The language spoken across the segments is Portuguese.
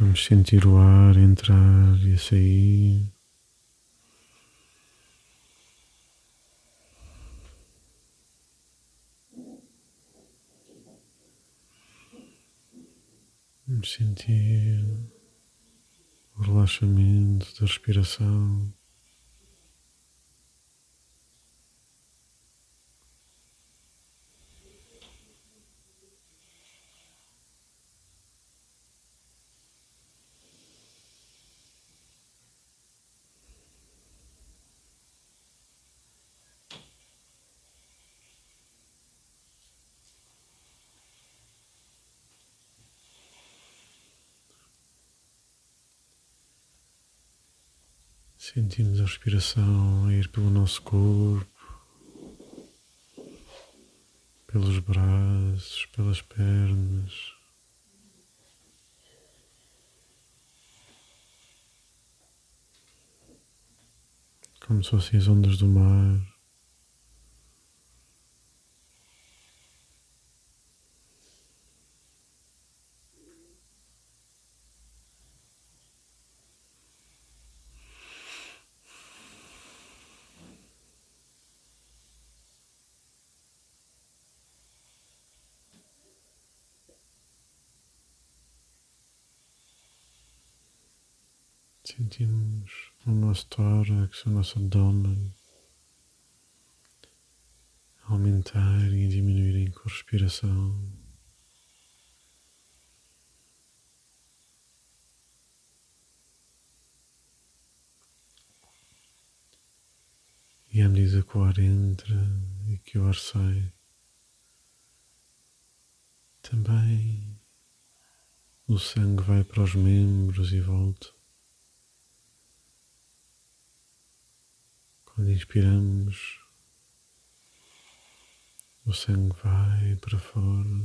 Vamos sentir o ar entrar e sair. Vamos sentir o relaxamento da respiração. Sentimos a respiração ir pelo nosso corpo, pelos braços, pelas pernas. Como se fossem as ondas do mar. Sentimos o nosso tórax, o nosso abdômen aumentar e diminuírem com a respiração. E à medida que o ar entra e que o ar sai, também o sangue vai para os membros e volta. Quando inspiramos, o sangue vai para fora.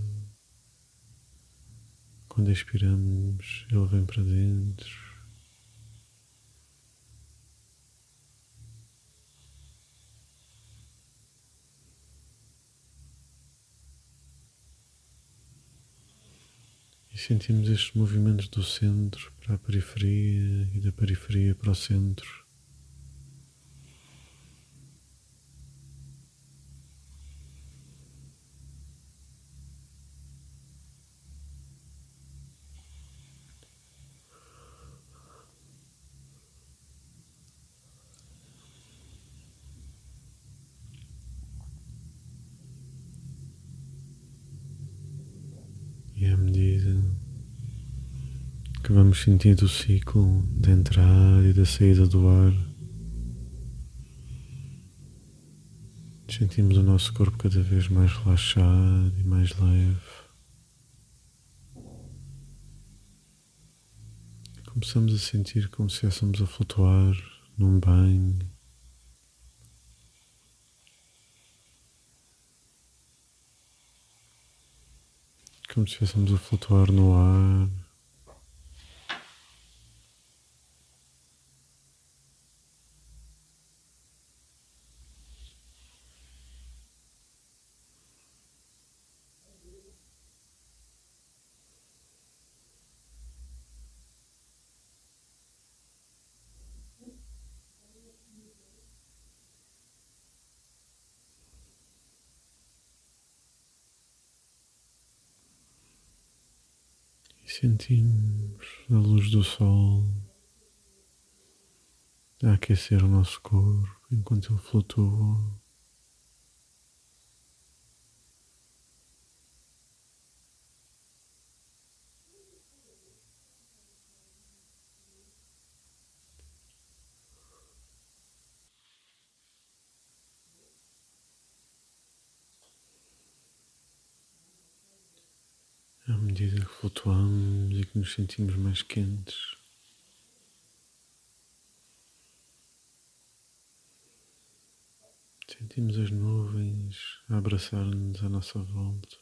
Quando expiramos, ele vem para dentro. E sentimos estes movimentos do centro para a periferia e da periferia para o centro. E à medida que vamos sentindo o ciclo da entrada e da saída do ar, sentimos o nosso corpo cada vez mais relaxado e mais leve. Começamos a sentir como se estivéssemos a flutuar num banho como se estivéssemos a flutuar no ar. Sentimos a luz do sol a aquecer o nosso corpo enquanto ele flutua. À medida que flutuamos e que nos sentimos mais quentes, sentimos as nuvens abraçar-nos à nossa volta.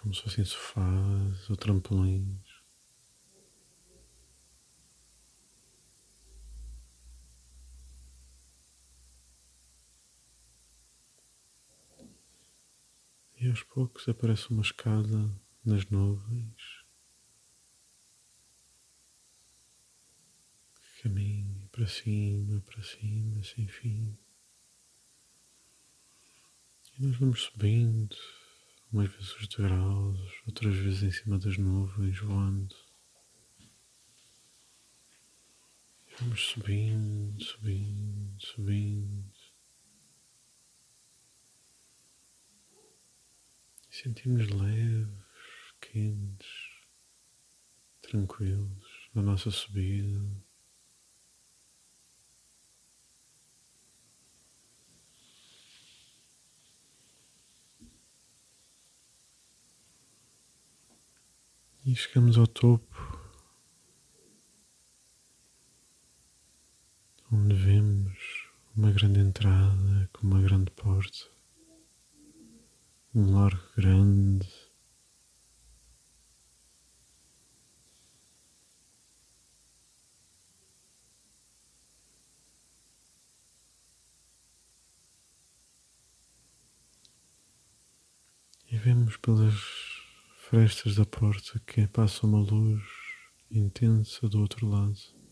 Como se fossem sofás ou trampolins. Aos poucos aparece uma escada nas nuvens que caminha para cima, para cima, sem fim. E nós vamos subindo, umas vezes os degraus, outras vezes em cima das nuvens, voando. Vamos subindo, subindo, subindo. E sentimos leves, quentes, tranquilos na nossa subida. E chegamos ao topo, onde vemos uma grande entrada com uma grande porta, um largo grande. E vemos pelas frestas da porta que passa uma luz intensa do outro lado.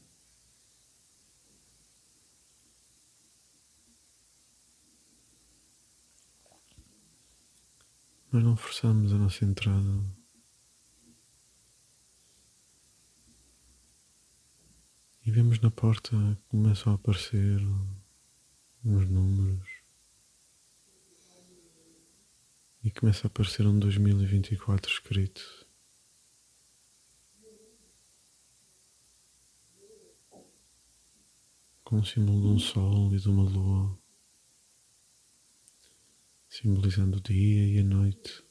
Mas não forçamos a nossa entrada. E vemos na porta começam a aparecer uns números. e começa a aparecer um 2024 escrito. Com o símbolo de um sol e de uma lua, simbolizando o dia e a noite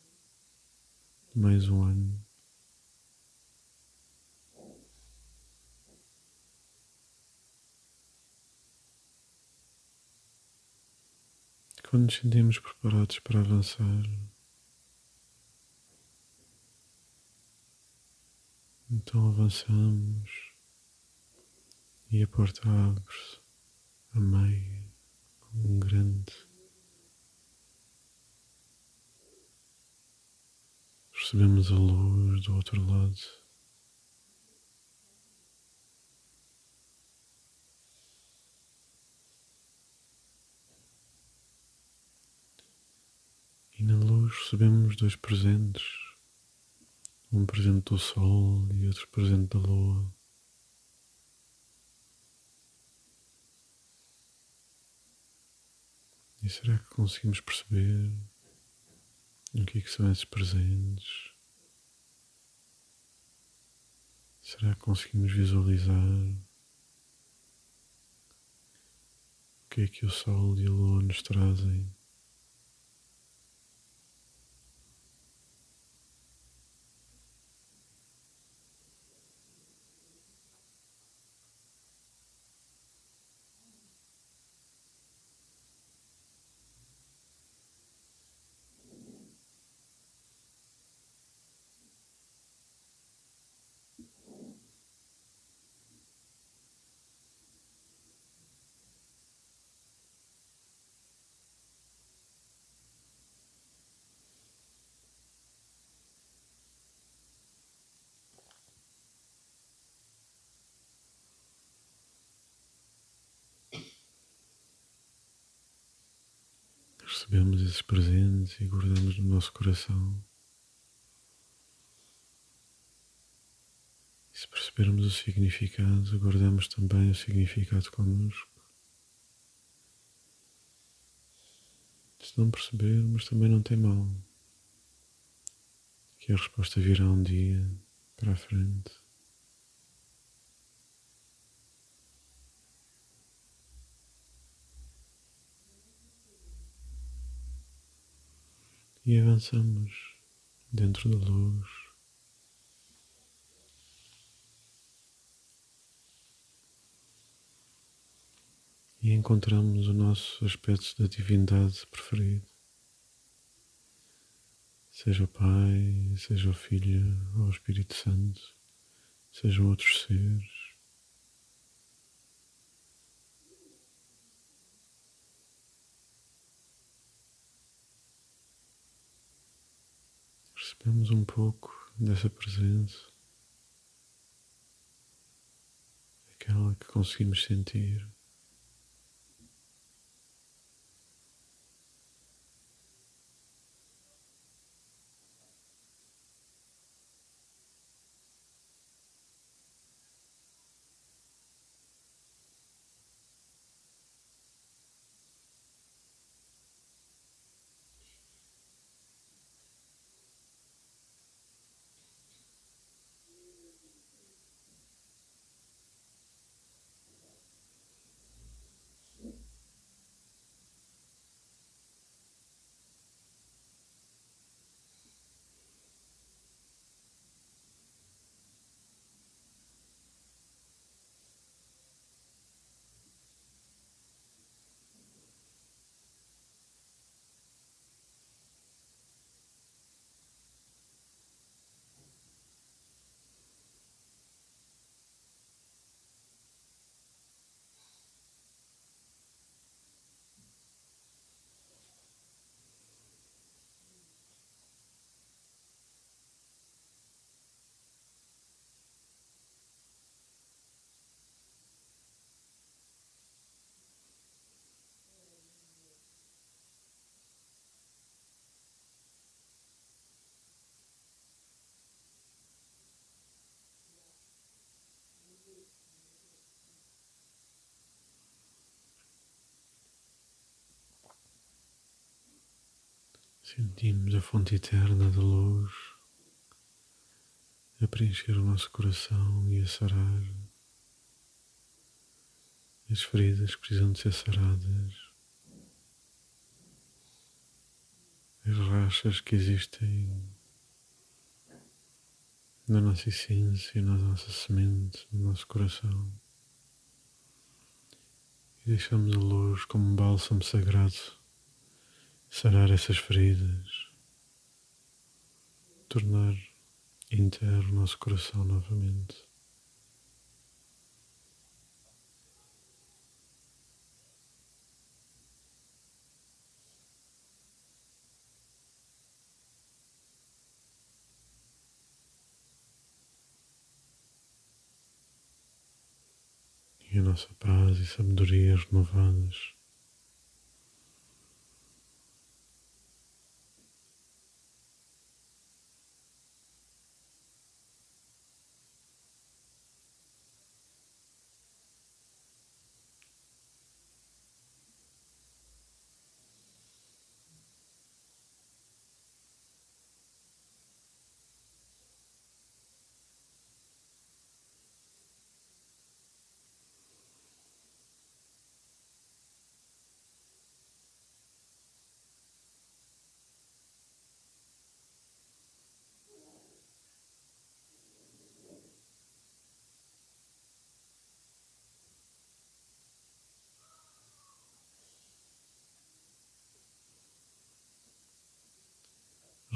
mais um ano. Quando nos sentimos preparados para avançar, então avançamos e a porta abre-se a meio, um grande. Recebemos a luz do outro lado. E na luz recebemos dois presentes, um presente do Sol e outro presente da Lua. E será que conseguimos perceber o que, é que são esses presentes? Será que conseguimos visualizar o que é que o Sol e a Lua nos trazem? Recebemos esses presentes e guardamos no nosso coração. E se percebermos o significado, guardamos também o significado connosco. Se não percebermos, também não tem mal. Que a resposta virá um dia para a frente. E avançamos dentro da luz. E encontramos o nosso aspecto da divindade preferido. Seja o Pai, seja o Filho ou o Espírito Santo, sejam outros seres. Percebemos um pouco dessa presença, aquela que conseguimos sentir. Sentimos a fonte eterna da luz a preencher o nosso coração e a sarar as feridas que precisam de ser saradas, as rachas que existem na nossa essência, na nossa semente, no nosso coração. E deixamos a luz como um bálsamo sagrado sarar essas feridas, tornar inteiro o nosso coração novamente. E a nossa paz e sabedoria renovadas.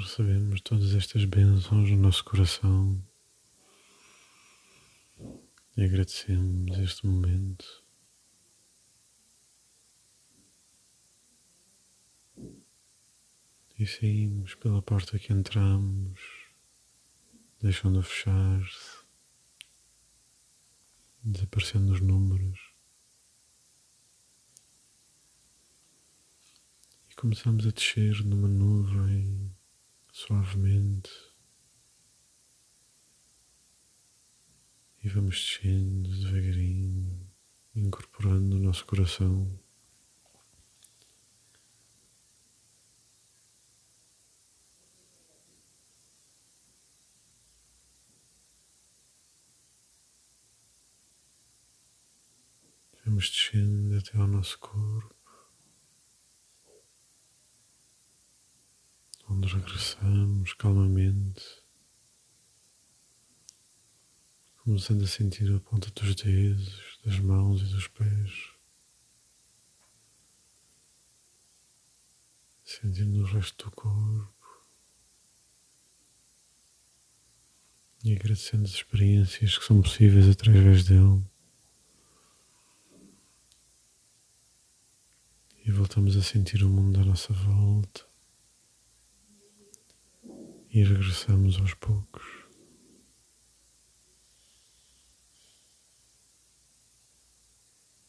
Recebemos todas estas bênçãos no nosso coração e agradecemos este momento. E saímos pela porta que entramos, deixando-a fechar-se, desaparecendo os números. E começamos a descer numa nuvem suavemente e vamos descendo devagarinho, incorporando o nosso coração. Vamos descendo até ao nosso corpo. Onde regressamos calmamente, começando a sentir a ponta dos dedos, das mãos e dos pés, sentindo o resto do corpo. E agradecendo as experiências que são possíveis através dele. E voltamos a sentir o mundo à nossa volta e regressamos aos poucos.